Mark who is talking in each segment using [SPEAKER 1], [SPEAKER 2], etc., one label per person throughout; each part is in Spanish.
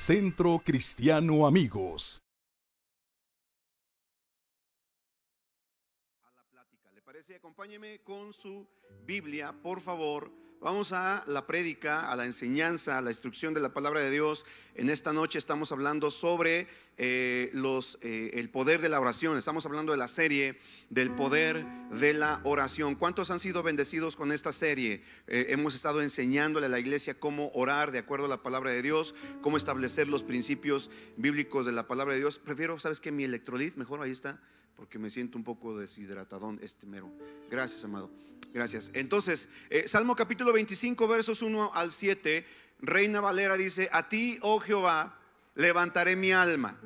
[SPEAKER 1] Centro Cristiano Amigos.
[SPEAKER 2] A la plática. ¿Le parece? Acompáñeme con su Biblia, por favor. Vamos a la prédica, a la enseñanza, a la instrucción de la palabra de Dios. En esta noche estamos hablando sobre eh, eh, el poder de la oración. Estamos hablando de la serie del poder de la oración. ¿Cuántos han sido bendecidos con esta serie? Eh, hemos estado enseñándole a la iglesia cómo orar de acuerdo a la palabra de Dios, cómo establecer los principios bíblicos de la palabra de Dios. Prefiero, ¿sabes qué? Mi electrolit, mejor ahí está porque me siento un poco deshidratadón este mero. Gracias, amado. Gracias. Entonces, eh, Salmo capítulo 25, versos 1 al 7, Reina Valera dice, a ti, oh Jehová, levantaré mi alma.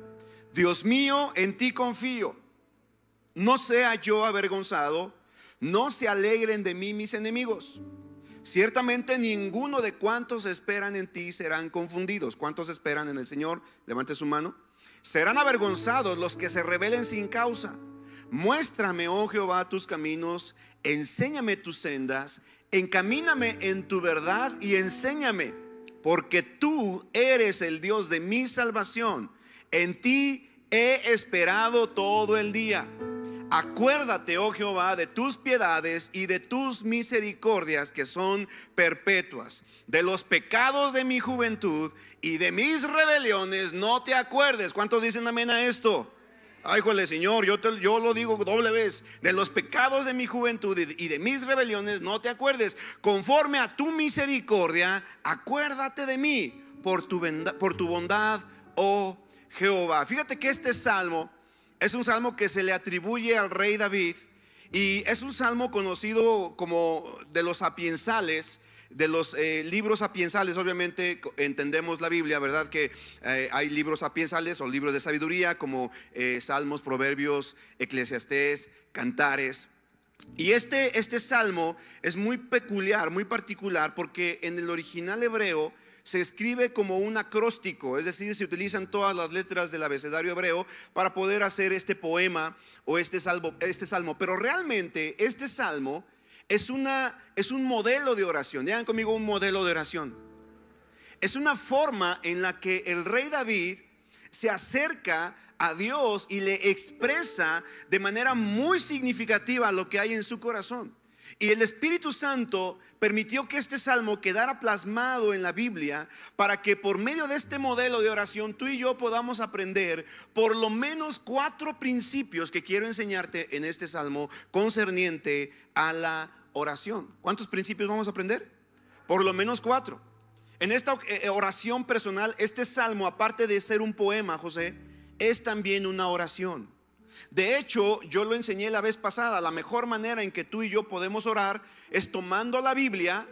[SPEAKER 2] Dios mío, en ti confío. No sea yo avergonzado, no se alegren de mí mis enemigos. Ciertamente ninguno de cuantos esperan en ti serán confundidos. ¿Cuántos esperan en el Señor? Levante su mano. Serán avergonzados los que se rebelen sin causa. Muéstrame, oh Jehová, tus caminos, enséñame tus sendas, encamíname en tu verdad y enséñame, porque tú eres el Dios de mi salvación. En ti he esperado todo el día. Acuérdate, oh Jehová, de tus piedades y de tus misericordias que son perpetuas. De los pecados de mi juventud y de mis rebeliones no te acuerdes. ¿Cuántos dicen amén a esto? Ay, jole, Señor, yo, te, yo lo digo doble vez. De los pecados de mi juventud y de mis rebeliones no te acuerdes. Conforme a tu misericordia, acuérdate de mí por tu, por tu bondad, oh Jehová. Fíjate que este salmo es un salmo que se le atribuye al rey David y es un salmo conocido como de los sapiensales de los eh, libros sapiensales, obviamente entendemos la Biblia, ¿verdad? Que eh, hay libros sapiensales o libros de sabiduría como eh, Salmos, Proverbios, Eclesiastés, Cantares. Y este, este salmo es muy peculiar, muy particular, porque en el original hebreo se escribe como un acróstico, es decir, se utilizan todas las letras del abecedario hebreo para poder hacer este poema o este salmo, este salmo. Pero realmente este salmo es, una, es un modelo de oración. Digan conmigo un modelo de oración. Es una forma en la que el rey David se acerca a Dios y le expresa de manera muy significativa lo que hay en su corazón. Y el Espíritu Santo permitió que este salmo quedara plasmado en la Biblia para que por medio de este modelo de oración tú y yo podamos aprender por lo menos cuatro principios que quiero enseñarte en este salmo concerniente a la oración. ¿Cuántos principios vamos a aprender? Por lo menos cuatro. En esta eh, oración personal, este salmo, aparte de ser un poema, José, es también una oración. De hecho, yo lo enseñé la vez pasada, la mejor manera en que tú y yo podemos orar es tomando la Biblia,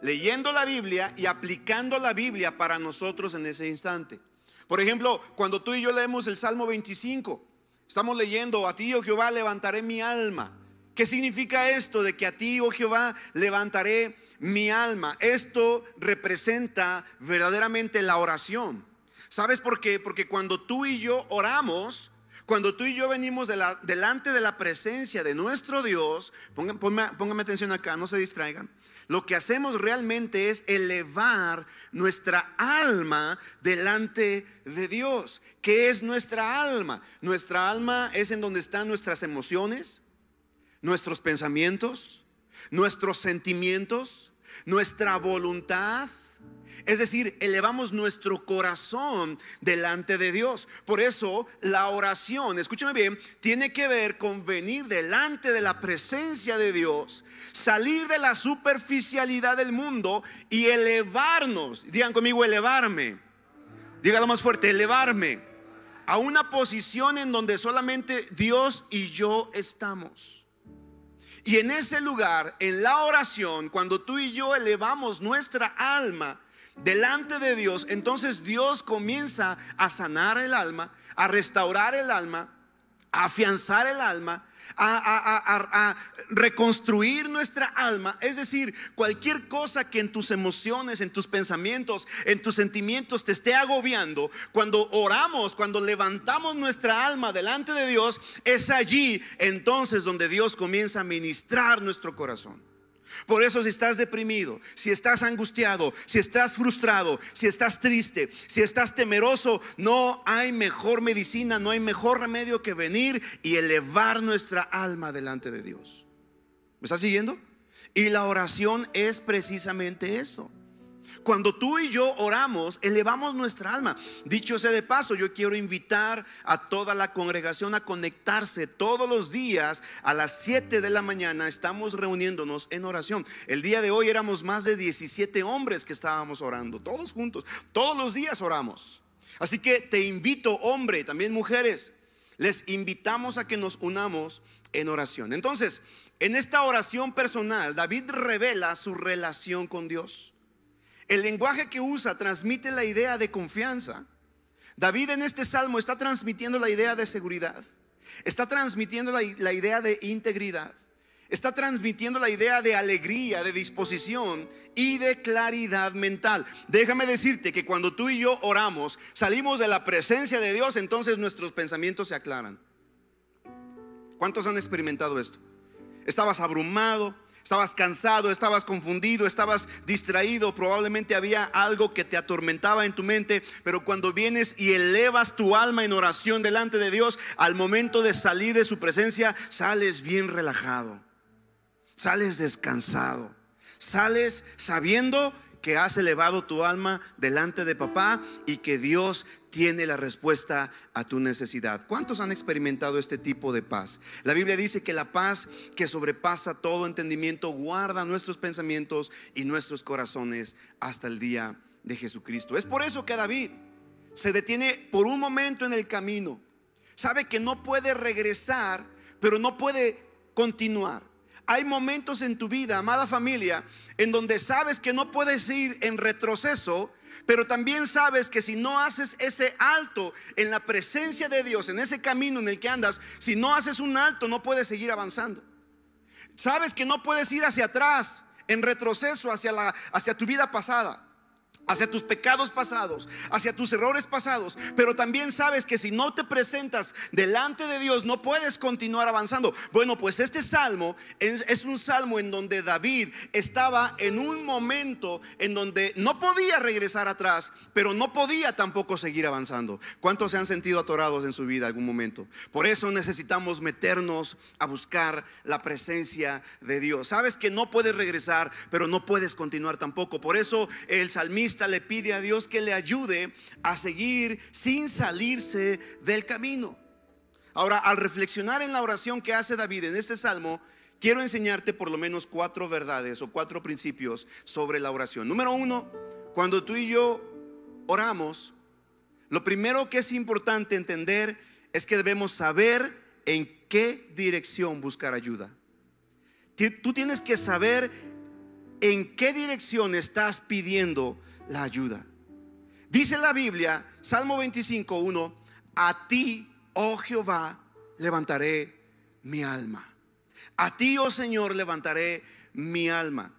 [SPEAKER 2] leyendo la Biblia y aplicando la Biblia para nosotros en ese instante. Por ejemplo, cuando tú y yo leemos el Salmo 25, estamos leyendo, a ti, oh Jehová, levantaré mi alma. ¿Qué significa esto de que a ti, oh Jehová, levantaré mi alma? Esto representa verdaderamente la oración. ¿Sabes por qué? Porque cuando tú y yo oramos, cuando tú y yo venimos delante de la presencia de nuestro Dios, póngame, atención acá, no se distraigan. Lo que hacemos realmente es elevar nuestra alma delante de Dios. ¿Qué es nuestra alma? Nuestra alma es en donde están nuestras emociones, nuestros pensamientos, nuestros sentimientos, nuestra voluntad, es decir, elevamos nuestro corazón delante de Dios. Por eso la oración, escúcheme bien, tiene que ver con venir delante de la presencia de Dios, salir de la superficialidad del mundo y elevarnos. Digan conmigo, elevarme. Dígalo más fuerte, elevarme a una posición en donde solamente Dios y yo estamos. Y en ese lugar, en la oración, cuando tú y yo elevamos nuestra alma, delante de Dios, entonces Dios comienza a sanar el alma, a restaurar el alma, a afianzar el alma, a, reconstruir nuestra alma. Es decir, cualquier cosa que en tus emociones, en tus pensamientos, en tus sentimientos te esté agobiando, cuando oramos, cuando levantamos nuestra alma delante de Dios, es allí entonces donde Dios comienza a ministrar nuestro corazón. Por eso si estás deprimido, si estás angustiado, si estás frustrado, si estás triste, si estás temeroso, no hay mejor medicina, no hay mejor remedio que venir y elevar nuestra alma delante de Dios. ¿Me estás siguiendo? Y la oración es precisamente eso. Cuando tú y yo oramos, elevamos nuestra alma. Dicho sea de paso, yo quiero invitar a toda la congregación a conectarse todos los días a las 7 de la mañana. Estamos reuniéndonos en oración. El día de hoy éramos más de 17 hombres que estábamos orando, todos juntos. Todos los días oramos. Así que te invito, hombre, también mujeres, les invitamos a que nos unamos en oración. Entonces, en esta oración personal, David revela su relación con Dios. El lenguaje que usa transmite la idea de confianza. David en este salmo está transmitiendo la idea de seguridad. Está transmitiendo la, idea de integridad. Está transmitiendo la idea de alegría, de disposición y de claridad mental. Déjame decirte que cuando tú y yo oramos, salimos de la presencia de Dios, entonces nuestros pensamientos se aclaran. ¿Cuántos han experimentado esto? Estabas abrumado, Estabas cansado, estabas confundido, estabas distraído, probablemente había algo que te atormentaba en tu mente, pero cuando vienes y elevas tu alma en oración delante de Dios, al momento de salir de su presencia, sales bien relajado, sales descansado, sales sabiendo que has elevado tu alma delante de papá y que Dios tiene la respuesta a tu necesidad. ¿Cuántos han experimentado este tipo de paz? La Biblia dice que la paz que sobrepasa todo entendimiento guarda nuestros pensamientos y nuestros corazones hasta el día de Jesucristo. Es por eso que David se detiene por un momento en el camino. Sabe que no puede regresar, pero no puede continuar. Hay momentos en tu vida, amada familia, en donde sabes que no puedes ir en retroceso, pero también sabes que si no haces ese alto en la presencia de Dios, en ese camino en el que andas, si no haces un alto no puedes seguir avanzando. Sabes que no puedes ir hacia atrás, en retroceso hacia, la, hacia tu vida pasada hacia tus pecados pasados, hacia tus errores pasados, pero también sabes que si no te presentas delante de Dios no puedes continuar avanzando. Bueno, pues este salmo es, un salmo en donde David estaba en un momento en donde no podía regresar atrás, pero no podía tampoco seguir avanzando. ¿Cuántos se han sentido atorados en su vida algún momento? Por eso necesitamos meternos a buscar la presencia de Dios. Sabes que no puedes regresar, pero no puedes continuar tampoco. Por eso el salmista le pide a Dios que le ayude a seguir sin salirse del camino. Ahora, al reflexionar en la oración que hace David en este salmo, quiero enseñarte por lo menos cuatro verdades o cuatro principios sobre la oración. Número uno, cuando tú y yo oramos, lo primero que es importante entender es que debemos saber en qué dirección buscar ayuda. Tú tienes que saber en qué dirección estás pidiendo la ayuda. Dice la Biblia, Salmo 25, 1, a ti, oh Jehová, levantaré mi alma. A ti, oh Señor, levantaré mi alma.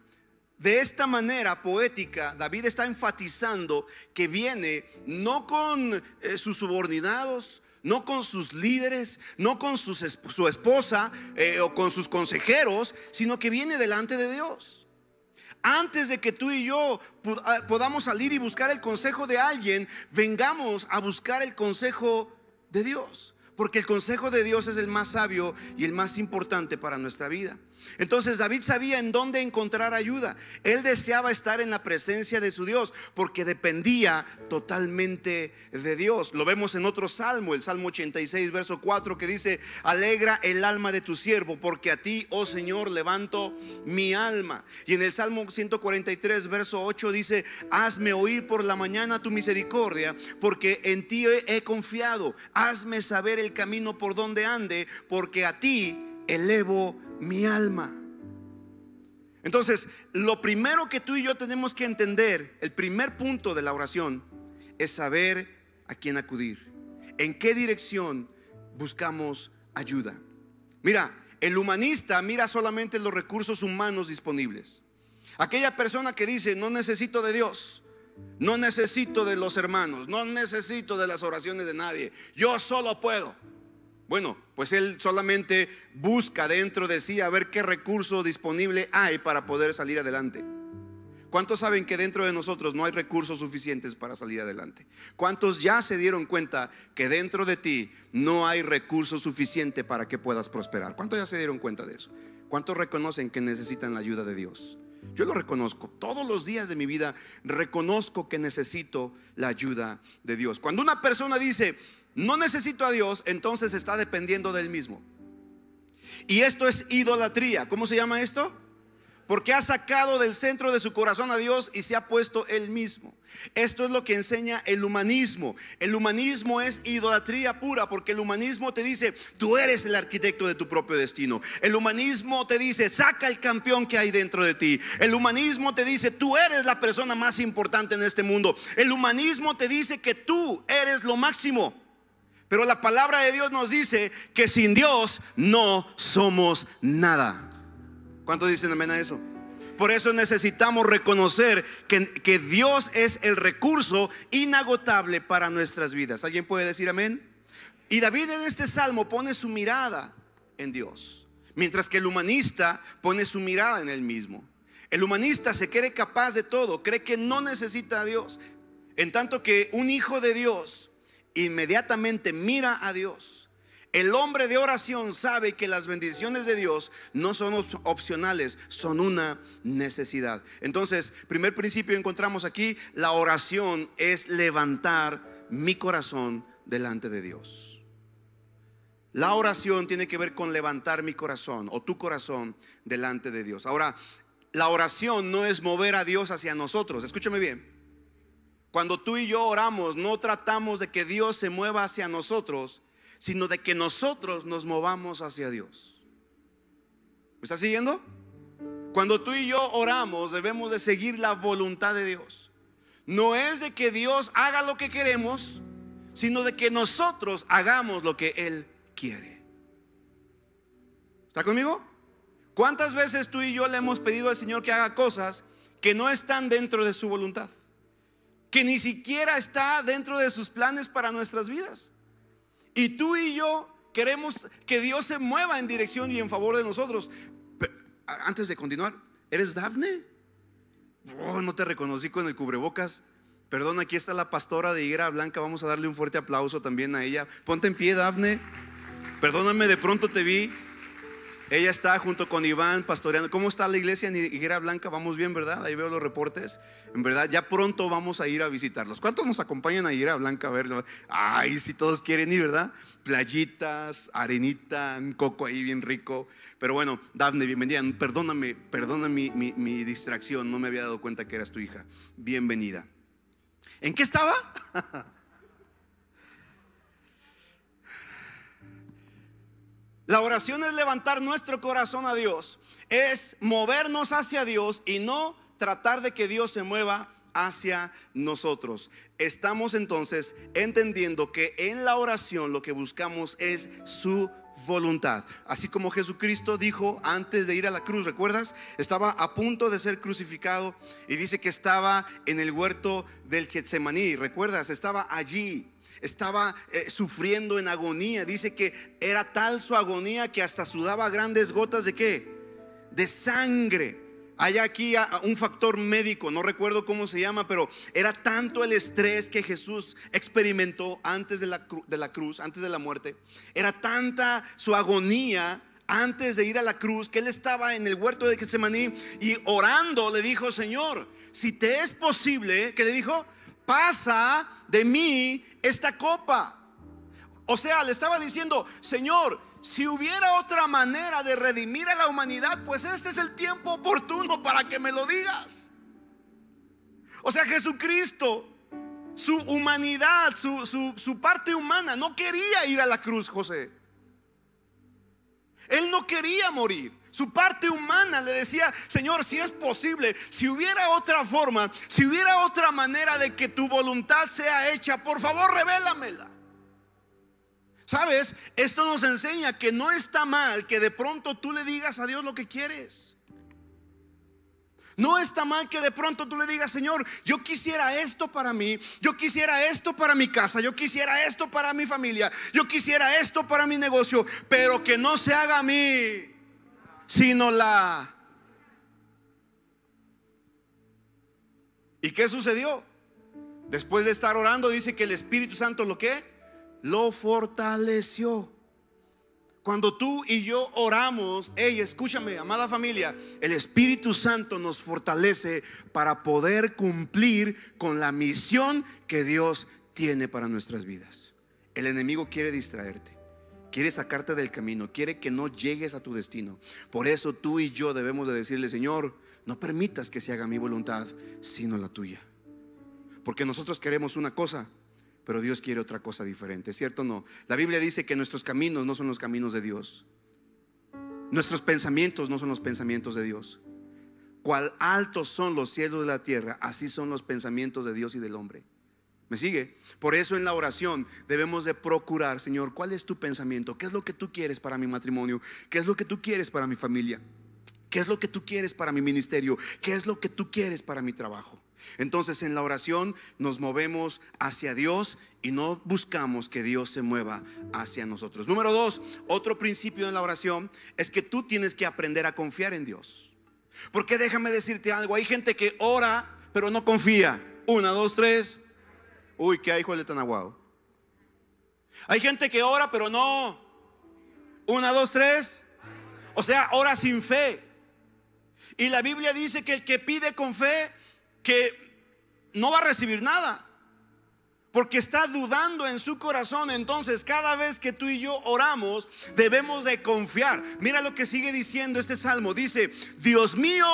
[SPEAKER 2] De esta manera poética, David está enfatizando que viene no con eh, sus subordinados, no con sus líderes, no con su esposa eh, o con sus consejeros, sino que viene delante de Dios antes de que tú y yo ah, podamos salir y buscar el consejo de alguien, vengamos a buscar el consejo de Dios. Porque el consejo de Dios es el más sabio y el más importante para nuestra vida. Entonces David sabía en dónde encontrar ayuda. Él deseaba estar en la presencia de su Dios porque dependía totalmente de Dios. Lo vemos en otro salmo, el Salmo 86, verso 4, que dice, alegra el alma de tu siervo porque a ti, oh Señor, levanto mi alma. Y en el Salmo 143, verso 8 dice, hazme oír por la mañana tu misericordia porque en ti he confiado. Hazme saber el camino por donde ande porque a ti elevo mi alma. Entonces, lo primero que tú y yo tenemos que entender, el primer punto de la oración, es saber a quién acudir, en qué dirección buscamos ayuda. Mira, el humanista mira solamente los recursos humanos disponibles. Aquella persona que dice, no necesito de Dios, no necesito de los hermanos, no necesito de las oraciones de nadie, yo solo puedo. Bueno, pues él solamente busca dentro de sí a ver qué recurso disponible hay para poder salir adelante. ¿Cuántos saben que dentro de nosotros no hay recursos suficientes para salir adelante? ¿Cuántos ya se dieron cuenta que dentro de ti no hay recurso suficiente para que puedas prosperar? ¿Cuántos ya se dieron cuenta de eso? ¿Cuántos reconocen que necesitan la ayuda de Dios? Yo lo reconozco. Todos los días de mi vida reconozco que necesito la ayuda de Dios. Cuando una persona dice, no necesito a Dios, entonces está dependiendo del mismo. Y esto es idolatría. ¿Cómo se llama esto? porque ha sacado del centro de su corazón a Dios y se ha puesto él mismo. Esto es lo que enseña el humanismo. El humanismo es idolatría pura porque el humanismo te dice, tú eres el arquitecto de tu propio destino. El humanismo te dice, saca el campeón que hay dentro de ti. El humanismo te dice, tú eres la persona más importante en este mundo. El humanismo te dice que tú eres lo máximo. Pero la palabra de Dios nos dice que sin Dios no somos nada. ¿Cuántos dicen amén a eso? Por eso necesitamos reconocer que, que, Dios es el recurso inagotable para nuestras vidas. ¿Alguien puede decir amén? Y David en este salmo pone su mirada en Dios, mientras que el humanista pone su mirada en él mismo. El humanista se cree capaz de todo, cree que no necesita a Dios, en tanto que un hijo de Dios inmediatamente mira a Dios el hombre de oración sabe que las bendiciones de Dios no son opcionales, son una necesidad. Entonces, primer principio encontramos aquí, la oración es levantar mi corazón delante de Dios. La oración tiene que ver con levantar mi corazón o tu corazón delante de Dios. Ahora, la oración no es mover a Dios hacia nosotros. Escúchame bien. Cuando tú y yo oramos, no tratamos de que Dios se mueva hacia nosotros, sino de que nosotros nos movamos hacia Dios. ¿Me estás siguiendo? Cuando tú y yo oramos, debemos de seguir la voluntad de Dios. No es de que Dios haga lo que queremos, sino de que nosotros hagamos lo que Él quiere. ¿Está conmigo? ¿Cuántas veces tú y yo le hemos pedido al Señor que haga cosas que no están dentro de su voluntad? Que ni siquiera está dentro de sus planes para nuestras vidas. Y tú y yo queremos que Dios se mueva en dirección y en favor de nosotros. antes de continuar, ¿eres Dafne? Oh, no te reconocí con el cubrebocas. Perdón, aquí está la pastora de Higuera Blanca. Vamos a darle un fuerte aplauso también a ella. Ponte en pie, Dafne. Perdóname, de pronto te vi. Ella está junto con Iván pastoreando. ¿Cómo está la iglesia en Higuera Blanca? Vamos bien, ¿verdad? Ahí veo los reportes. En verdad, ya pronto vamos a ir a visitarlos. ¿Cuántos nos acompañan a Higuera Blanca a verlo? Ay, si todos quieren ir, ¿verdad? Playitas, arenita, coco ahí bien rico. Pero bueno, Dafne, bienvenida. Perdóname, perdóname mi, mi distracción. No me había dado cuenta que eras tu hija. Bienvenida. ¿En qué estaba? La oración es levantar nuestro corazón a Dios, es movernos hacia Dios y no tratar de que Dios se mueva hacia nosotros. Estamos entonces entendiendo que en la oración lo que buscamos es su voluntad. Así como Jesucristo dijo antes de ir a la cruz, ¿recuerdas? Estaba a punto de ser crucificado y dice que estaba en el huerto del Getsemaní, ¿recuerdas? Estaba allí estaba eh, sufriendo en agonía. Dice que era tal su agonía que hasta sudaba grandes gotas de qué? De sangre. Hay aquí un factor médico, no recuerdo cómo se llama, pero era tanto el estrés que Jesús experimentó antes de la, de la cruz, antes de la muerte. Era tanta su agonía antes de ir a la cruz, que él estaba en el huerto de Getsemaní y orando le dijo, Señor, si te es posible, que le dijo, pasa de mí esta copa. O sea, le estaba diciendo, Señor, si hubiera otra manera de redimir a la humanidad, pues este es el tiempo oportuno para que me lo digas. O sea, Jesucristo, su humanidad, su, su parte humana, no quería ir a la cruz, José. Él no quería morir. Su parte humana le decía, Señor, si es posible, si hubiera otra forma, si hubiera otra manera de que tu voluntad sea hecha, por favor, revélamela. ¿Sabes? Esto nos enseña que no está mal que de pronto tú le digas a Dios lo que quieres. No está mal que de pronto tú le digas, Señor, yo quisiera esto para mí, yo quisiera esto para mi casa, yo quisiera esto para mi familia, yo quisiera esto para mi negocio, pero que no se haga a mí, sino la... ¿Y qué sucedió? Después de estar orando, dice que el Espíritu Santo lo que? Lo fortaleció. Cuando tú y yo oramos, hey, escúchame, amada familia, el Espíritu Santo nos fortalece para poder cumplir con la misión que Dios tiene para nuestras vidas. El enemigo quiere distraerte, quiere sacarte del camino, quiere que no llegues a tu destino. Por eso tú y yo debemos de decirle, Señor, no permitas que se haga mi voluntad, sino la tuya. Porque nosotros queremos una cosa, pero Dios quiere otra cosa diferente, ¿cierto o no? La Biblia dice que nuestros caminos no son los caminos de Dios. Nuestros pensamientos no son los pensamientos de Dios. Cual altos son los cielos de la tierra, así son los pensamientos de Dios y del hombre. ¿Me sigue? Por eso en la oración debemos de procurar, Señor, ¿cuál es tu pensamiento? ¿Qué es lo que tú quieres para mi matrimonio? ¿Qué es lo que tú quieres para mi familia? ¿Qué es lo que tú quieres para mi ministerio? ¿Qué es lo que tú quieres para mi trabajo? Entonces en la oración nos movemos hacia Dios y no buscamos que Dios se mueva hacia nosotros. Número dos, otro principio en la oración es que tú tienes que aprender a confiar en Dios. Porque déjame decirte algo, hay gente que ora pero no confía. Una, dos, tres. Uy, qué hijo de tan aguado. Hay gente que ora pero no. Una, dos, tres. O sea, ora sin fe. Y la Biblia dice que el que pide con fe que no va a recibir nada. Porque está dudando en su corazón. Entonces, cada vez que tú y yo oramos, debemos de confiar. Mira lo que sigue diciendo este salmo. Dice, Dios mío,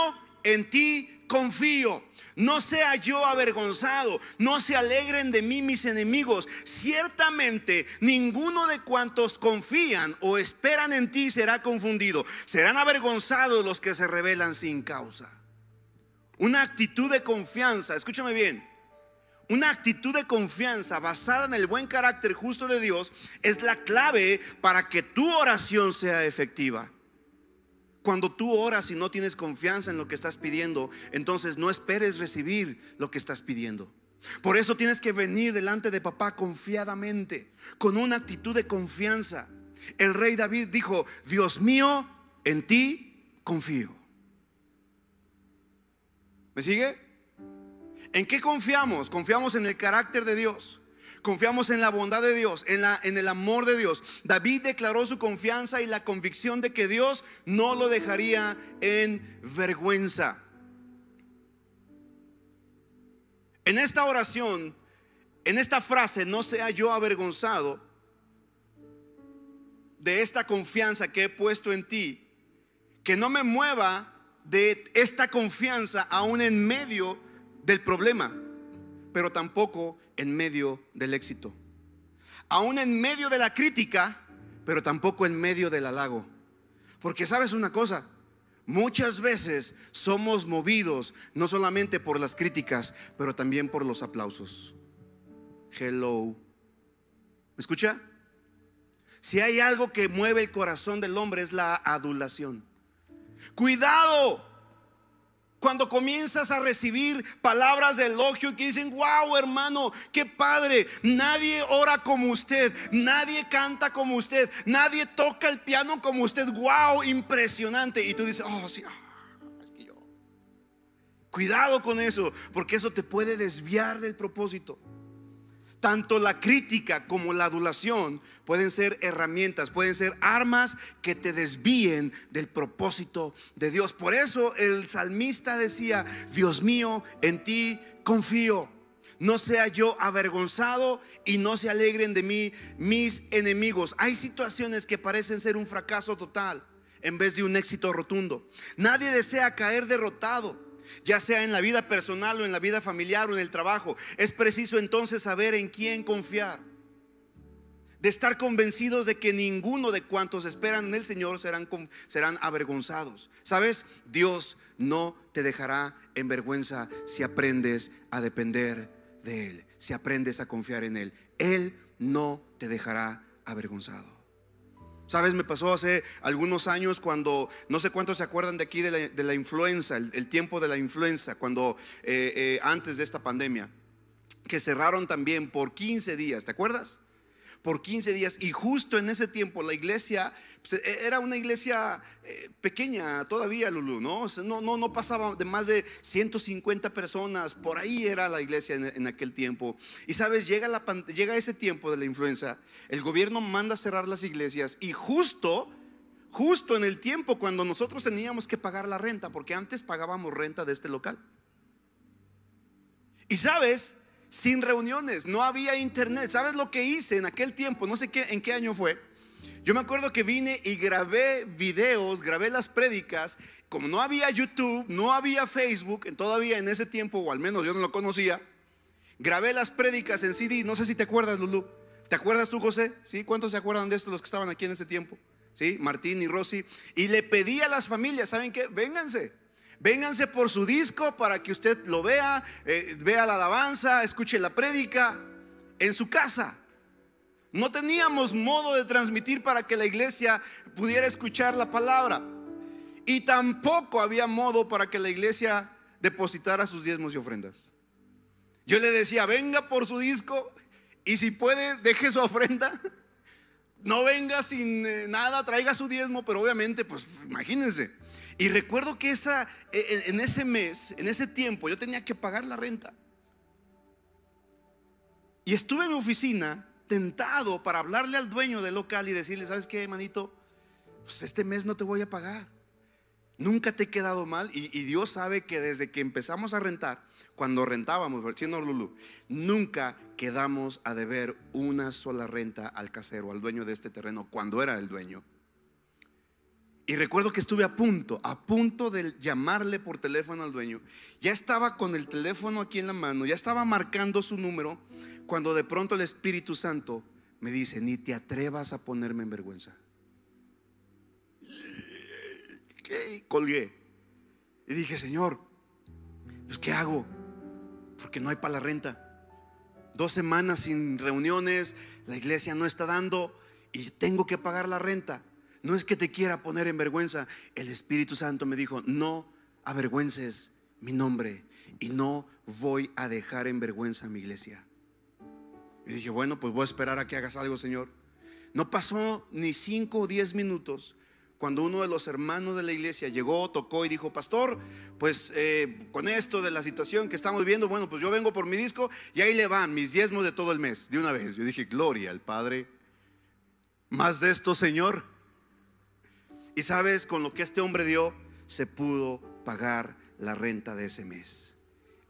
[SPEAKER 2] en ti confío. No sea yo avergonzado, no se alegren de mí mis enemigos. Ciertamente ninguno de cuantos confían o esperan en ti será confundido. Serán avergonzados los que se rebelan sin causa. Una actitud de confianza, escúchame bien, una actitud de confianza basada en el buen carácter justo de Dios es la clave para que tu oración sea efectiva. Cuando tú oras y no tienes confianza en lo que estás pidiendo, entonces no esperes recibir lo que estás pidiendo. Por eso tienes que venir delante de papá confiadamente, con una actitud de confianza. El rey David dijo, Dios mío, en ti confío. ¿Me sigue? ¿En qué confiamos? Confiamos en el carácter de Dios. Confiamos en la bondad de Dios, en, la, en el amor de Dios. David declaró su confianza y la convicción de que Dios no lo dejaría en vergüenza. En esta oración, en esta frase, no sea yo avergonzado de esta confianza que he puesto en ti, que no me mueva de esta confianza aún en medio del problema, pero tampoco en medio del éxito. Aún en medio de la crítica, pero tampoco en medio del halago. Porque sabes una cosa, muchas veces somos movidos no solamente por las críticas, pero también por los aplausos. Hello. ¿Me escucha? Si hay algo que mueve el corazón del hombre es la adulación. Cuidado. Cuando comienzas a recibir palabras de elogio que dicen, wow hermano, qué padre, nadie ora como usted, nadie canta como usted, nadie toca el piano como usted, wow, impresionante. Y tú dices, oh sí, ah, es que yo. Cuidado con eso, porque eso te puede desviar del propósito. Tanto la crítica como la adulación pueden ser herramientas, pueden ser armas que te desvíen del propósito de Dios. Por eso el salmista decía, Dios mío, en ti confío. No sea yo avergonzado y no se alegren de mí mis enemigos. Hay situaciones que parecen ser un fracaso total en vez de un éxito rotundo. Nadie desea caer derrotado ya sea en la vida personal o en la vida familiar o en el trabajo. Es preciso entonces saber en quién confiar. De estar convencidos de que ninguno de cuantos esperan en el Señor serán, serán avergonzados. ¿Sabes? Dios no te dejará en vergüenza si aprendes a depender de Él, si aprendes a confiar en Él. Él no te dejará avergonzado. Sabes, me pasó hace algunos años cuando, no sé cuántos se acuerdan de aquí de la, influenza, el, tiempo de la influenza, cuando eh, eh, antes de esta pandemia, que cerraron también por 15 días, ¿te acuerdas? Por 15 días y justo en ese tiempo la iglesia pues, e, era una iglesia eh, pequeña todavía, Lulu, ¿no? no, no, pasaba de más de 150 personas, por ahí era la iglesia en, aquel tiempo. Y sabes, llega, llega ese tiempo de la influenza, el gobierno manda cerrar las iglesias y justo justo en el tiempo cuando nosotros teníamos que pagar la renta, porque antes pagábamos renta de este local. Y sabes, sin reuniones, no había internet. ¿Sabes lo que hice en aquel tiempo? No sé qué, en qué año fue. Yo me acuerdo que vine y grabé videos, grabé las prédicas. Como no había YouTube, no había Facebook, todavía en ese tiempo, o al menos yo no lo conocía, grabé las prédicas en CD. No sé si te acuerdas, Lulu. ¿Te acuerdas tú, José? ¿Sí? ¿Cuántos se acuerdan de esto los que estaban aquí en ese tiempo? ¿Sí? Martín y Rosy. Y le pedí a las familias, ¿saben qué? Vénganse. Vénganse por su disco para que usted lo vea, eh, vea la alabanza, escuche la prédica en su casa. No teníamos modo de transmitir para que la iglesia pudiera escuchar la palabra. Y tampoco había modo para que la iglesia depositara sus diezmos y ofrendas. Yo le decía, venga por su disco y si puede, deje su ofrenda. No venga sin eh, nada, traiga su diezmo, pero obviamente, pues imagínense. Y recuerdo que esa, e, en ese mes, en ese tiempo, yo tenía que pagar la renta. Y estuve en mi oficina tentado para hablarle al dueño del local y decirle, ¿sabes qué, hermanito? Pues este mes no te voy a pagar. Nunca te he quedado mal y, Dios sabe que desde que empezamos a rentar, cuando rentábamos, siendo Lulu, nunca quedamos a deber una sola renta al casero, al dueño de este terreno, cuando era el dueño. Y recuerdo que estuve a punto, a punto de llamarle por teléfono al dueño. Ya estaba con el teléfono aquí en la mano, ya estaba marcando su número, cuando de pronto el Espíritu Santo me dice, ni te atrevas a ponerme en vergüenza. ¿Qué? Colgué. Y dije, Señor, pues ¿qué hago? Porque no hay para la renta. Dos semanas sin reuniones, la iglesia no está dando y tengo que pagar la renta. No es que te quiera poner en vergüenza. El Espíritu Santo me dijo, no avergüences mi nombre y no voy a dejar en vergüenza a mi iglesia. Y dije, bueno, pues voy a esperar a que hagas algo, Señor. No pasó ni cinco o diez minutos cuando uno de los hermanos de la iglesia llegó, tocó y dijo, pastor, pues eh, con esto de la situación que estamos viendo, bueno, pues yo vengo por mi disco y ahí le van mis diezmos de todo el mes, de una vez. Yo dije, gloria al Padre. Más de esto, Señor. Y sabes, con lo que este hombre dio, se pudo pagar la renta de ese mes.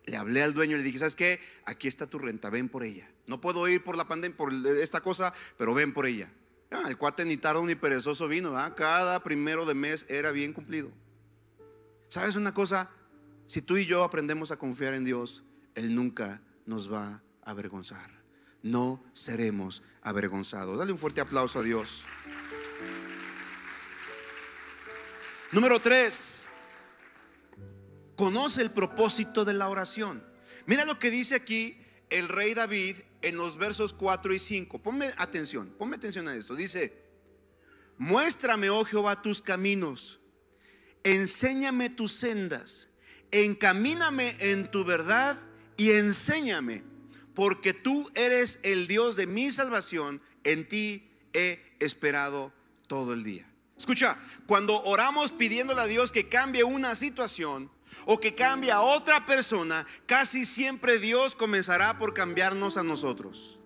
[SPEAKER 2] Le hablé al dueño y le dije, ¿sabes qué? Aquí está tu renta, ven por ella. No puedo ir por la pandemia, por esta cosa, pero ven por ella. Ah, el cuate ni tardo ni perezoso vino, cada primero de mes era bien cumplido. ¿Sabes una cosa? Si tú y yo aprendemos a confiar en Dios, Él nunca nos va a avergonzar. No seremos avergonzados. Dale un fuerte aplauso a Dios. Número tres, conoce el propósito de la oración. Mira lo que dice aquí el rey David en los versos 4 y 5. Ponme atención, ponme atención a esto. Dice, muéstrame, oh Jehová, tus caminos, enséñame tus sendas, encamíname en tu verdad y enséñame, porque tú eres el Dios de mi salvación, en ti he esperado todo el día. Escucha, cuando oramos pidiéndole a Dios que cambie una situación o que cambie a otra persona, casi siempre Dios comenzará por cambiarnos a nosotros.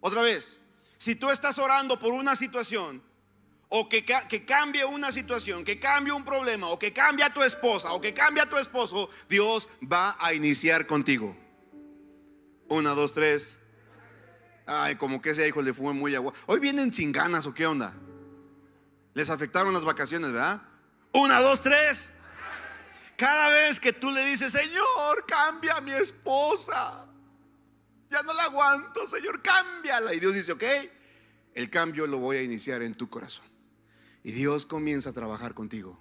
[SPEAKER 2] Otra vez, si tú estás orando por una situación o que, que, cambie una situación, que cambie un problema, o que cambie a tu esposa, o que cambie a tu esposo, Dios va a iniciar contigo. Una, dos, tres. Ay, como que ese hijo le fue muy agua. Hoy vienen sin ganas o qué onda. Les afectaron las vacaciones, ¿verdad? Una, dos, tres. Cada vez que tú le dices, Señor, cambia a mi esposa. Ya no la aguanto, Señor, cámbiala. Y Dios dice, ok, el cambio lo voy a iniciar en tu corazón. Y Dios comienza a trabajar contigo.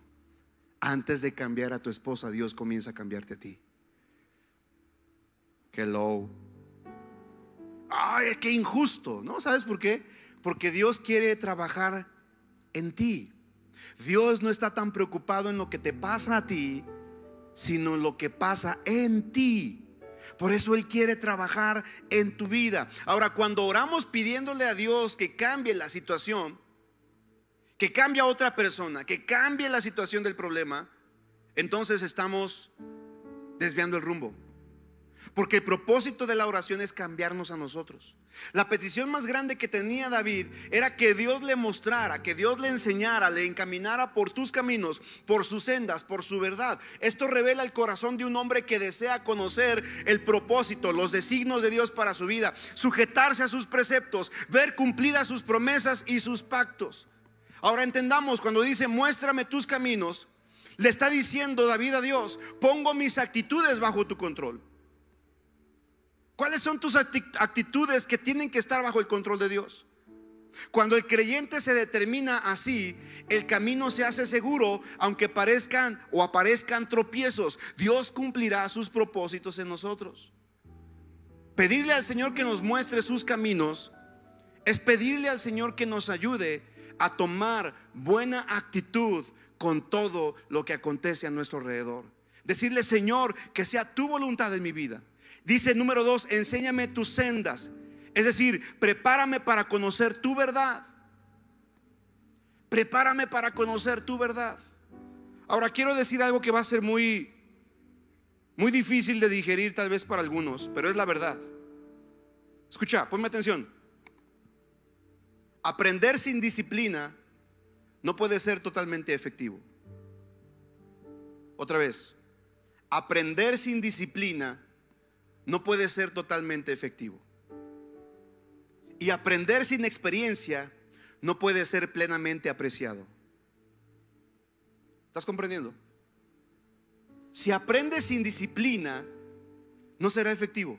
[SPEAKER 2] Antes de cambiar a tu esposa, Dios comienza a cambiarte a ti. Hello. Ay, qué injusto, ¿no? ¿Sabes por qué? Porque Dios quiere trabajar en ti. Dios no está tan preocupado en lo que te pasa a ti, sino en lo que pasa en ti. Por eso Él quiere trabajar en tu vida. Ahora, cuando oramos pidiéndole a Dios que cambie la situación, que cambie a otra persona, que cambie la situación del problema, entonces estamos desviando el rumbo. Porque el propósito de la oración es cambiarnos a nosotros. La petición más grande que tenía David era que Dios le mostrara, que Dios le enseñara, le encaminara por tus caminos, por sus sendas, por su verdad. Esto revela el corazón de un hombre que desea conocer el propósito, los designios de Dios para su vida, sujetarse a sus preceptos, ver cumplidas sus promesas y sus pactos. Ahora entendamos, cuando dice, muéstrame tus caminos, le está diciendo David a Dios, pongo mis actitudes bajo tu control. ¿Cuáles son tus actitudes que tienen que estar bajo el control de Dios? Cuando el creyente se determina así, el camino se hace seguro, aunque parezcan o aparezcan tropiezos. Dios cumplirá sus propósitos en nosotros. Pedirle al Señor que nos muestre sus caminos es pedirle al Señor que nos ayude a tomar buena actitud con todo lo que acontece a nuestro alrededor. Decirle, Señor, que sea tu voluntad en mi vida. Dice número dos, enséñame tus sendas. Es decir, prepárame para conocer tu verdad. Prepárame para conocer tu verdad. Ahora quiero decir algo que va a ser muy muy difícil de digerir tal vez para algunos, pero es la verdad. Escucha, ponme atención. Aprender sin disciplina no puede ser totalmente efectivo. Otra vez, aprender sin disciplina no puede ser totalmente efectivo. Y aprender sin experiencia no puede ser plenamente apreciado. ¿Estás comprendiendo? Si aprendes sin disciplina, no será efectivo.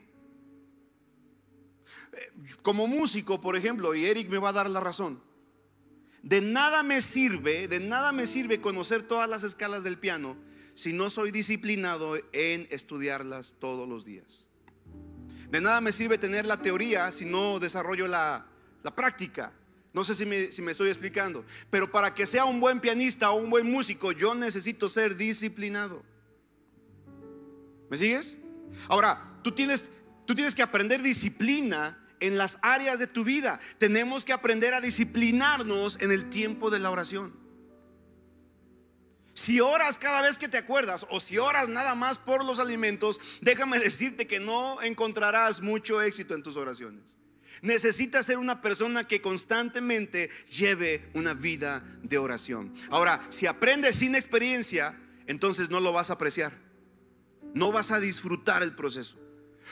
[SPEAKER 2] Eh, como músico, por ejemplo, y Eric me va a dar la razón, de nada me sirve, de nada me sirve conocer todas las escalas del piano si no soy disciplinado en estudiarlas todos los días. De nada me sirve tener la teoría si no desarrollo la, práctica. No sé si me, si me, estoy explicando. Pero para que sea un buen pianista o un buen músico, yo necesito ser disciplinado. ¿Me sigues? Ahora, tú tienes, tú tienes que aprender disciplina en las áreas de tu vida. Tenemos que aprender a disciplinarnos en el tiempo de la oración. Si oras cada vez que te acuerdas o si oras nada más por los alimentos, déjame decirte que no encontrarás mucho éxito en tus oraciones. Necesitas ser una persona que constantemente lleve una vida de oración. Ahora, si aprendes sin experiencia, entonces no lo vas a apreciar. No vas a disfrutar el proceso.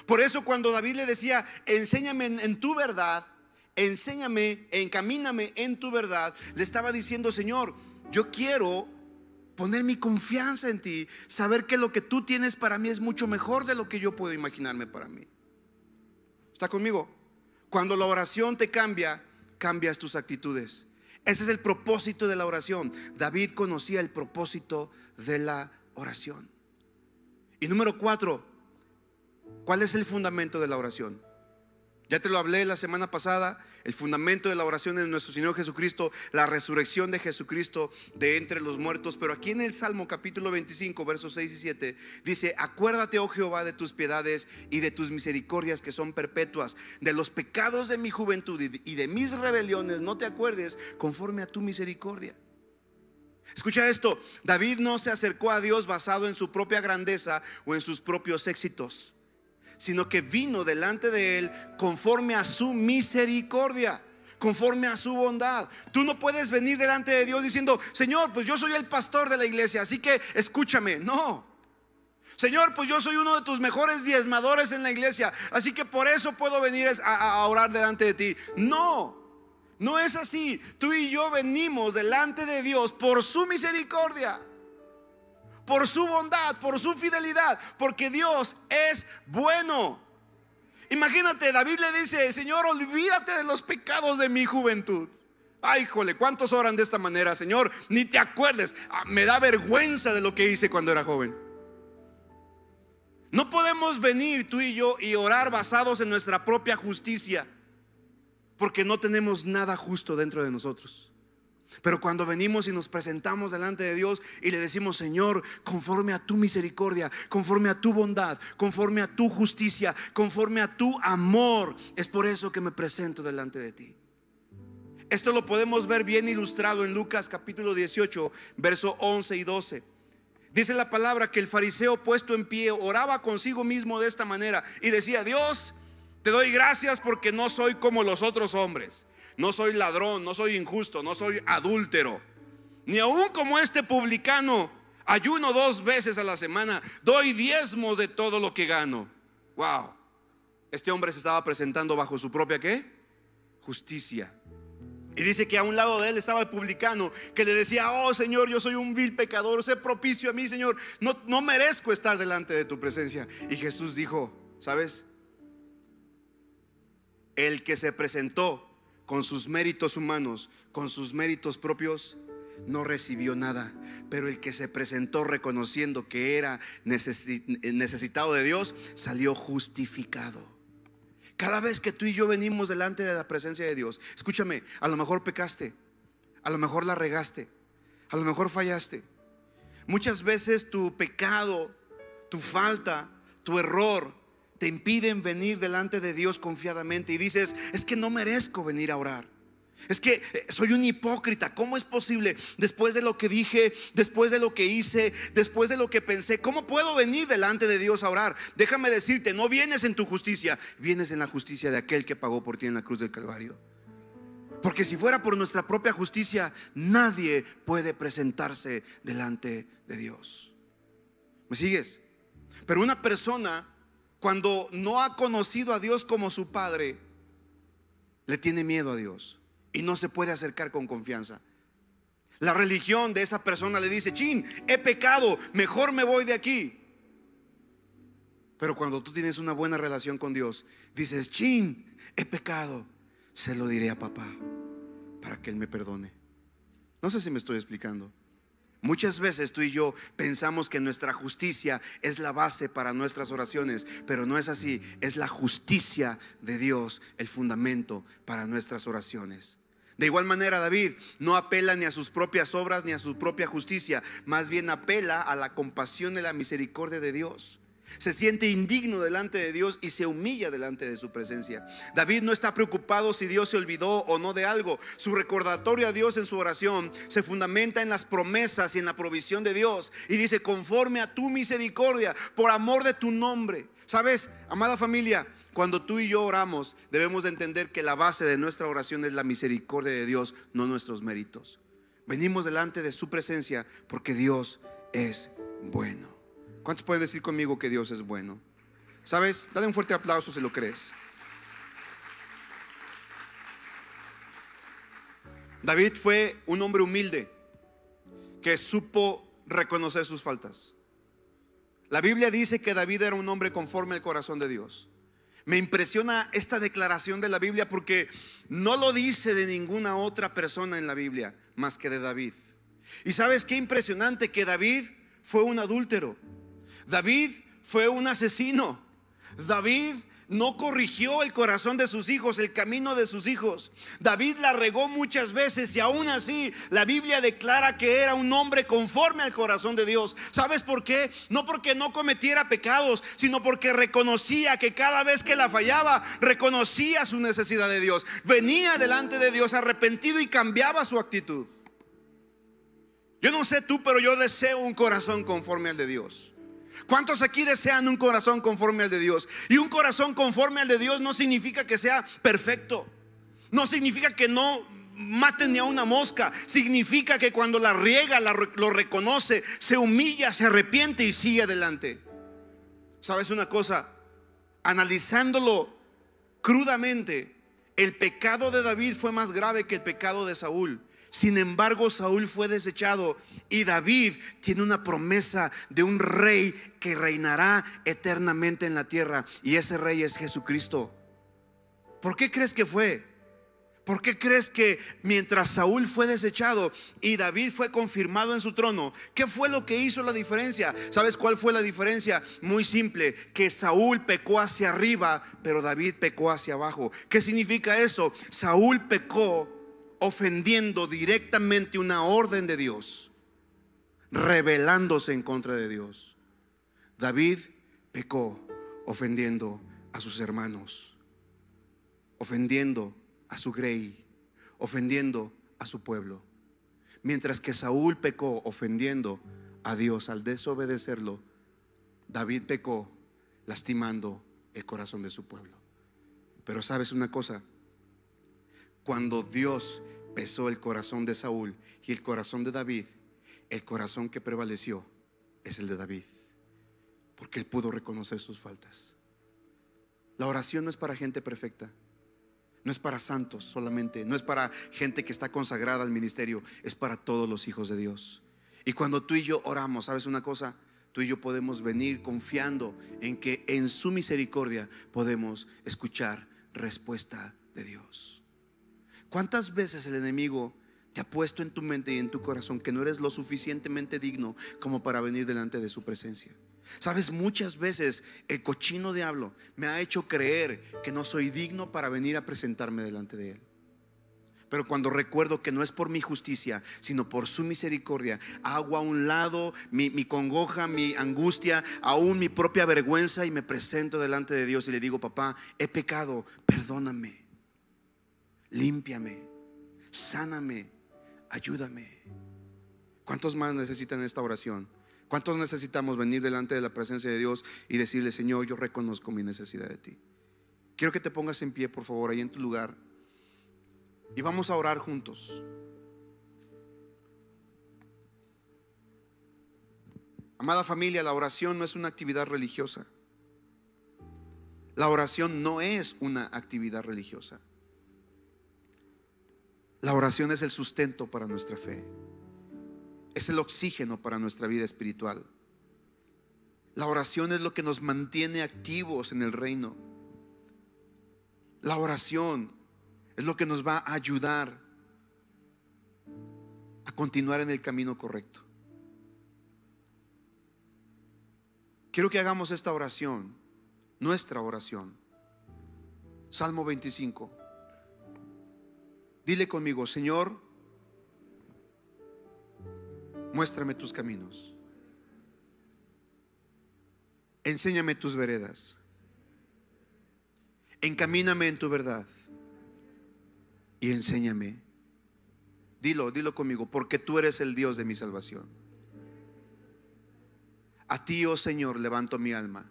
[SPEAKER 2] Por eso cuando David le decía, enséñame en, tu verdad, enséñame, encamíname en tu verdad, le estaba diciendo, Señor, yo quiero poner mi confianza en ti, saber que lo que tú tienes para mí es mucho mejor de lo que yo puedo imaginarme para mí. ¿Está conmigo? Cuando la oración te cambia, cambias tus actitudes. Ese es el propósito de la oración. David conocía el propósito de la oración. Y número cuatro, ¿cuál es el fundamento de la oración? Ya te lo hablé la semana pasada, el fundamento de la oración es nuestro Señor Jesucristo, la resurrección de Jesucristo de entre los muertos. Pero aquí en el Salmo capítulo 25, versos 6 y 7, dice, acuérdate, oh Jehová, de tus piedades y de tus misericordias que son perpetuas, de los pecados de mi juventud y de mis rebeliones, no te acuerdes conforme a tu misericordia. Escucha esto, David no se acercó a Dios basado en su propia grandeza o en sus propios éxitos sino que vino delante de Él conforme a su misericordia conforme a su bondad. Tú no puedes venir delante de Dios diciendo, Señor, pues yo soy el pastor de la iglesia, así que escúchame. No. Señor, pues yo soy uno de tus mejores diezmadores en la iglesia, así que por eso puedo venir a, orar delante de ti. No, no es así. Tú y yo venimos delante de Dios por su misericordia por su bondad, por su fidelidad, porque Dios es bueno. Imagínate, David le dice, Señor, olvídate de los pecados de mi juventud. Ay, jole, ¿cuántos oran de esta manera, Señor? Ni te acuerdes. Ah, me da vergüenza de lo que hice cuando era joven. No podemos venir tú y yo y orar basados en nuestra propia justicia. porque no tenemos nada justo dentro de nosotros. Pero cuando venimos y nos presentamos delante de Dios y le decimos, Señor, conforme a tu misericordia, conforme a tu bondad, conforme a tu justicia, conforme a tu amor, es por eso que me presento delante de ti. Esto lo podemos ver bien ilustrado en Lucas capítulo 18, verso 11 y 12. Dice la palabra que el fariseo puesto en pie oraba consigo mismo de esta manera y decía, Dios, te doy gracias porque no soy como los otros hombres no soy ladrón, no soy injusto, no soy adúltero. Ni aún como este publicano, ayuno dos veces a la semana, doy diezmos de todo lo que gano. Wow. Este hombre se estaba presentando bajo su propia qué? Justicia. Y dice que a un lado de él estaba el publicano que le decía, oh Señor, yo soy un vil pecador, sé propicio a mí, Señor, no, no merezco estar delante de tu presencia. Y Jesús dijo, ¿sabes? El que se presentó con sus méritos humanos, con sus méritos propios, no recibió nada. Pero el que se presentó reconociendo que era necesitado de Dios, salió justificado. Cada vez que tú y yo venimos delante de la presencia de Dios, escúchame, a lo mejor pecaste, a lo mejor la regaste, a lo mejor fallaste. Muchas veces tu pecado, tu falta, tu error te impiden venir delante de Dios confiadamente y dices, es que no merezco venir a orar. Es que eh, soy un hipócrita. ¿Cómo es posible? Después de lo que dije, después de lo que hice, después de lo que pensé, ¿cómo puedo venir delante de Dios a orar? Déjame decirte, no vienes en tu justicia, vienes en la justicia de aquel que pagó por ti en la cruz del Calvario. Porque si fuera por nuestra propia justicia, nadie puede presentarse delante de Dios. ¿Me sigues? Pero una persona cuando no ha conocido a Dios como su Padre, le tiene miedo a Dios y no se puede acercar con confianza. La religión de esa persona le dice, chin, he pecado, mejor me voy de aquí. Pero cuando tú tienes una buena relación con Dios, dices, chin, he pecado, se lo diré a papá para que Él me perdone. No sé si me estoy explicando. Muchas veces tú y yo pensamos que nuestra justicia es la base para nuestras oraciones, pero no es así. Es la justicia de Dios el fundamento para nuestras oraciones. De igual manera, David no apela ni a sus propias obras ni a su propia justicia, más bien apela a la compasión y la misericordia de Dios se siente indigno delante de Dios y se humilla delante de su presencia. David no está preocupado si Dios se olvidó o no de algo. Su recordatorio a Dios en su oración se fundamenta en las promesas y en la provisión de Dios. Y dice, conforme a tu misericordia, por amor de tu nombre. Sabes, amada familia, cuando tú y yo oramos, debemos de entender que la base de nuestra oración es la misericordia de Dios, no nuestros méritos. Venimos delante de su presencia porque Dios es bueno. ¿Cuántos pueden decir conmigo que Dios es bueno? ¿Sabes? Dale un fuerte aplauso si lo crees. David fue un hombre humilde que supo reconocer sus faltas. La Biblia dice que David era un hombre conforme al corazón de Dios. Me impresiona esta declaración de la Biblia porque no lo dice de ninguna otra persona en la Biblia más que de David. Y sabes qué impresionante que David fue un adúltero. David fue un asesino. David no corrigió el corazón de sus hijos, el camino de sus hijos. David la regó muchas veces y aún así la Biblia declara que era un hombre conforme al corazón de Dios. ¿Sabes por qué? No porque no cometiera pecados, sino porque reconocía que cada vez que la fallaba, reconocía su necesidad de Dios. Venía delante de Dios arrepentido y cambiaba su actitud. Yo no sé tú, pero yo deseo un corazón conforme al de Dios. ¿Cuántos aquí desean un corazón conforme al de Dios? Y un corazón conforme al de Dios no significa que sea perfecto. No significa que no mate ni a una mosca. Significa que cuando la riega, lo reconoce, se humilla, se arrepiente y sigue adelante. ¿Sabes una cosa? Analizándolo crudamente, el pecado de David fue más grave que el pecado de Saúl. Sin embargo, Saúl fue desechado y David tiene una promesa de un rey que reinará eternamente en la tierra. Y ese rey es Jesucristo. ¿Por qué crees que fue? ¿Por qué crees que mientras Saúl fue desechado y David fue confirmado en su trono, qué fue lo que hizo la diferencia? ¿Sabes cuál fue la diferencia? Muy simple, que Saúl pecó hacia arriba, pero David pecó hacia abajo. ¿Qué significa eso? Saúl pecó ofendiendo directamente una orden de Dios, rebelándose en contra de Dios. David pecó ofendiendo a sus hermanos, ofendiendo a su grey, ofendiendo a su pueblo. Mientras que Saúl pecó ofendiendo a Dios al desobedecerlo, David pecó lastimando el corazón de su pueblo. Pero sabes una cosa, cuando Dios pesó el corazón de Saúl y el corazón de David, el corazón que prevaleció es el de David, porque él pudo reconocer sus faltas. La oración no es para gente perfecta. No es para santos solamente, no es para gente que está consagrada al ministerio, es para todos los hijos de Dios. Y cuando tú y yo oramos, ¿sabes una cosa? Tú y yo podemos venir confiando en que en su misericordia podemos escuchar respuesta de Dios. ¿Cuántas veces el enemigo te ha puesto en tu mente y en tu corazón que no eres lo suficientemente digno como para venir delante de su presencia? Sabes, muchas veces el cochino diablo me ha hecho creer que no soy digno para venir a presentarme delante de él. Pero cuando recuerdo que no es por mi justicia, sino por su misericordia, hago a un lado mi, mi, congoja, mi angustia, aún mi propia vergüenza y me presento delante de Dios y le digo, papá, he pecado, perdóname, límpiame, sáname, ayúdame. ¿Cuántos más necesitan esta oración? ¿Cuántos necesitamos venir delante de la presencia de Dios y decirle, Señor, yo reconozco mi necesidad de ti? Quiero que te pongas en pie, por favor, ahí en tu lugar. Y vamos a orar juntos. Amada familia, la oración no es una actividad religiosa. La oración no es una actividad religiosa. La oración es el sustento para nuestra fe es el oxígeno para nuestra vida espiritual. La oración es lo que nos mantiene activos en el reino. La oración es lo que nos va a ayudar a continuar en el camino correcto. Quiero que hagamos esta oración, nuestra oración. Salmo 25. Dile conmigo, Señor, muéstrame tus caminos. Enséñame tus veredas. Encamíname en tu verdad. Y enséñame. Dilo, dilo conmigo, porque tú eres el Dios de mi salvación. A ti, oh Señor, levanto mi alma.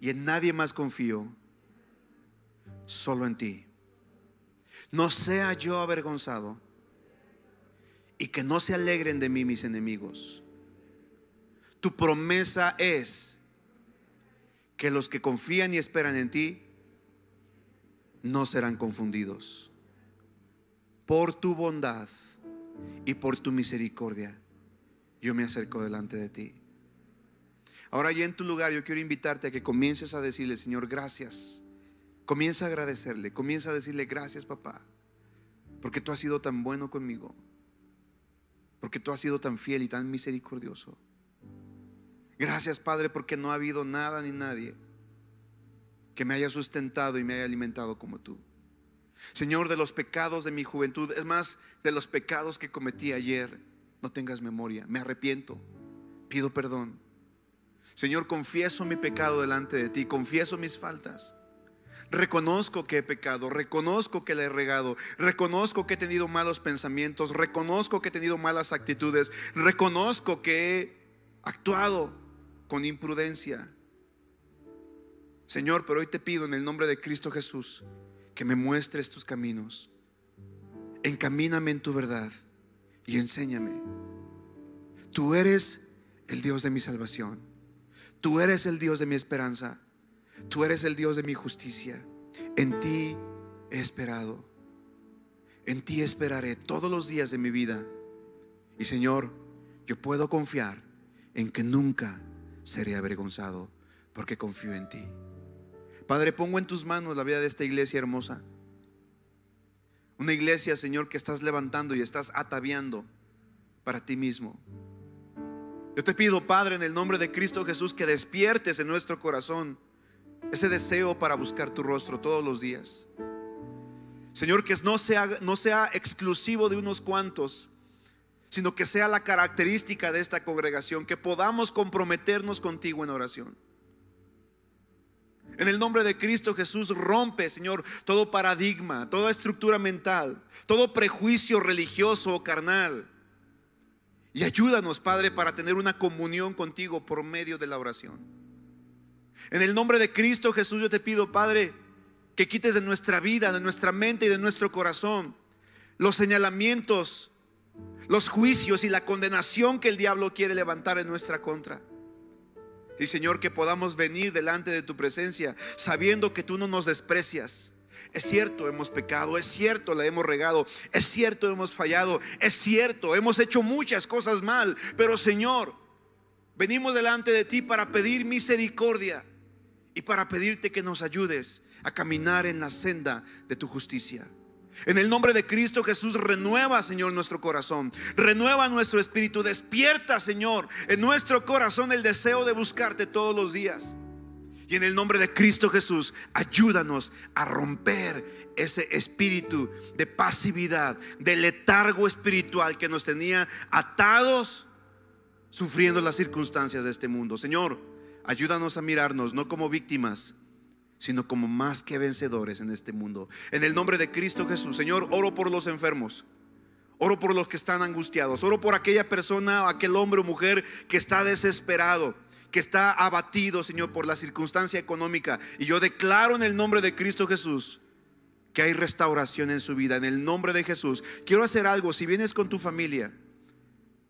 [SPEAKER 2] Y en nadie más confío, solo en ti. No sea yo avergonzado y que no se alegren de mí mis enemigos. Tu promesa es que los que confían y esperan en ti no serán confundidos. Por tu bondad y por tu misericordia, yo me acerco delante de ti. Ahora ya en tu lugar yo quiero invitarte a que comiences a decirle, Señor, gracias. Comienza a agradecerle, comienza a decirle, gracias papá, porque tú has sido tan bueno conmigo porque tú has sido tan fiel y tan misericordioso. Gracias, Padre, porque no ha habido nada ni nadie que me haya sustentado y me haya alimentado como tú. Señor, de los pecados de mi juventud, es más, de los pecados que cometí ayer, no tengas memoria, me arrepiento, pido perdón. Señor, confieso mi pecado delante de ti, confieso mis faltas. Reconozco que he pecado, reconozco que le he regado, reconozco que he tenido malos pensamientos, reconozco que he tenido malas actitudes, reconozco que he actuado con imprudencia. Señor, pero hoy te pido en el nombre de Cristo Jesús que me muestres tus caminos. Encamíname en tu verdad y enséñame. Tú eres el Dios de mi salvación. Tú eres el Dios de mi esperanza. Tú eres el Dios de mi justicia. En ti he esperado. En ti esperaré todos los días de mi vida. Y Señor, yo puedo confiar en que nunca seré avergonzado porque confío en ti. Padre, pongo en tus manos la vida de esta iglesia hermosa. Una iglesia, Señor, que estás levantando y estás ataviando para ti mismo. Yo te pido, Padre, en el nombre de Cristo Jesús, que despiertes en nuestro corazón ese deseo para buscar tu rostro todos los días. Señor, que no sea, no sea exclusivo de unos cuantos, sino que sea la característica de esta congregación, que podamos comprometernos contigo en oración. En el nombre de Cristo Jesús rompe, Señor, todo paradigma, toda estructura mental, todo prejuicio religioso o carnal. Y ayúdanos, Padre, para tener una comunión contigo por medio de la oración. En el nombre de Cristo Jesús yo te pido, Padre, que quites de nuestra vida, de nuestra mente y de nuestro corazón los señalamientos, los juicios y la condenación que el diablo quiere levantar en nuestra contra. Y Señor, que podamos venir delante de tu presencia sabiendo que tú no nos desprecias. Es cierto, hemos pecado, es cierto, la hemos regado, es cierto, hemos fallado, es cierto, hemos hecho muchas cosas mal, pero Señor, venimos delante de ti para pedir misericordia y para pedirte que nos ayudes a caminar en la senda de tu justicia. En el nombre de Cristo Jesús, renueva, Señor, nuestro corazón. Renueva nuestro espíritu. Despierta, Señor, en nuestro corazón el deseo de buscarte todos los días. Y en el nombre de Cristo Jesús, ayúdanos a romper ese espíritu de pasividad, de letargo espiritual que nos tenía atados, sufriendo las circunstancias de este mundo. Señor, ayúdanos a mirarnos no como víctimas, sino como más que vencedores en este mundo. En el nombre de Cristo Jesús, Señor, oro por los enfermos. Oro por los que están angustiados. Oro por aquella persona, aquel hombre o mujer que está desesperado, que está abatido, Señor, por la circunstancia económica. Y yo declaro en el nombre de Cristo Jesús que hay restauración en su vida. En el nombre de Jesús. Quiero hacer algo. Si vienes con tu familia,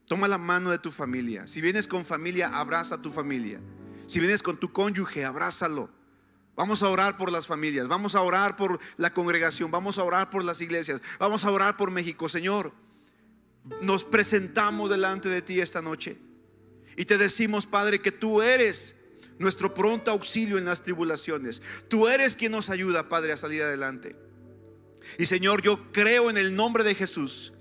[SPEAKER 2] toma la mano de tu familia. Si vienes con familia, abraza a tu familia. Si vienes con tu cónyuge, abrázalo. Vamos a orar por las familias, vamos a orar por la congregación, vamos a orar por las iglesias, vamos a orar por México. Señor, nos presentamos delante de ti esta noche y te decimos, Padre, que tú eres nuestro pronto auxilio en las tribulaciones. Tú eres quien nos ayuda, Padre, a salir adelante. Y Señor, yo creo en el nombre de Jesús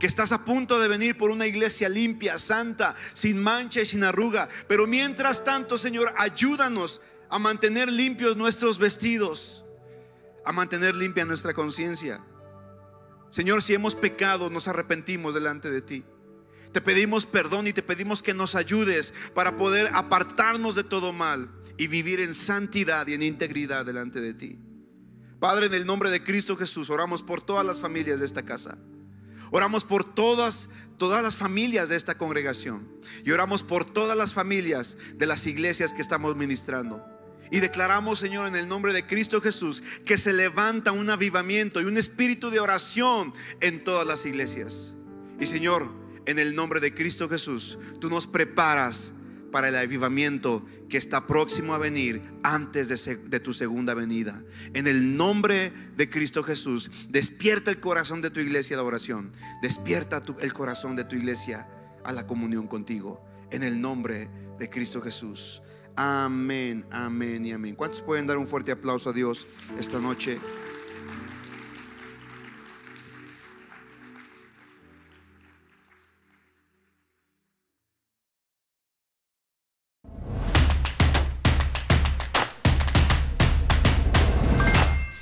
[SPEAKER 2] que estás a punto de venir por una iglesia limpia, santa, sin mancha y sin arruga. Pero mientras tanto, Señor, ayúdanos a mantener limpios nuestros vestidos, a mantener limpia nuestra conciencia. Señor, si hemos pecado, nos arrepentimos delante de ti. Te pedimos perdón y te pedimos que nos ayudes para poder apartarnos de todo mal y vivir en santidad y en integridad delante de ti. Padre, en el nombre de Cristo Jesús, oramos por todas las familias de esta casa. Oramos por todas todas las familias de esta congregación y oramos por todas las familias de las iglesias que estamos ministrando. Y declaramos, Señor, en el nombre de Cristo Jesús, que se levanta un avivamiento y un espíritu de oración en todas las iglesias. Y Señor, en el nombre de Cristo Jesús, tú nos preparas para el avivamiento que está próximo a venir antes de, tu segunda venida. En el nombre de Cristo Jesús, despierta el corazón de tu iglesia a la oración. Despierta el corazón de tu iglesia a la comunión contigo. En el nombre de Cristo Jesús. Amén, amén y amén. ¿Cuántos pueden dar un fuerte aplauso a Dios esta noche?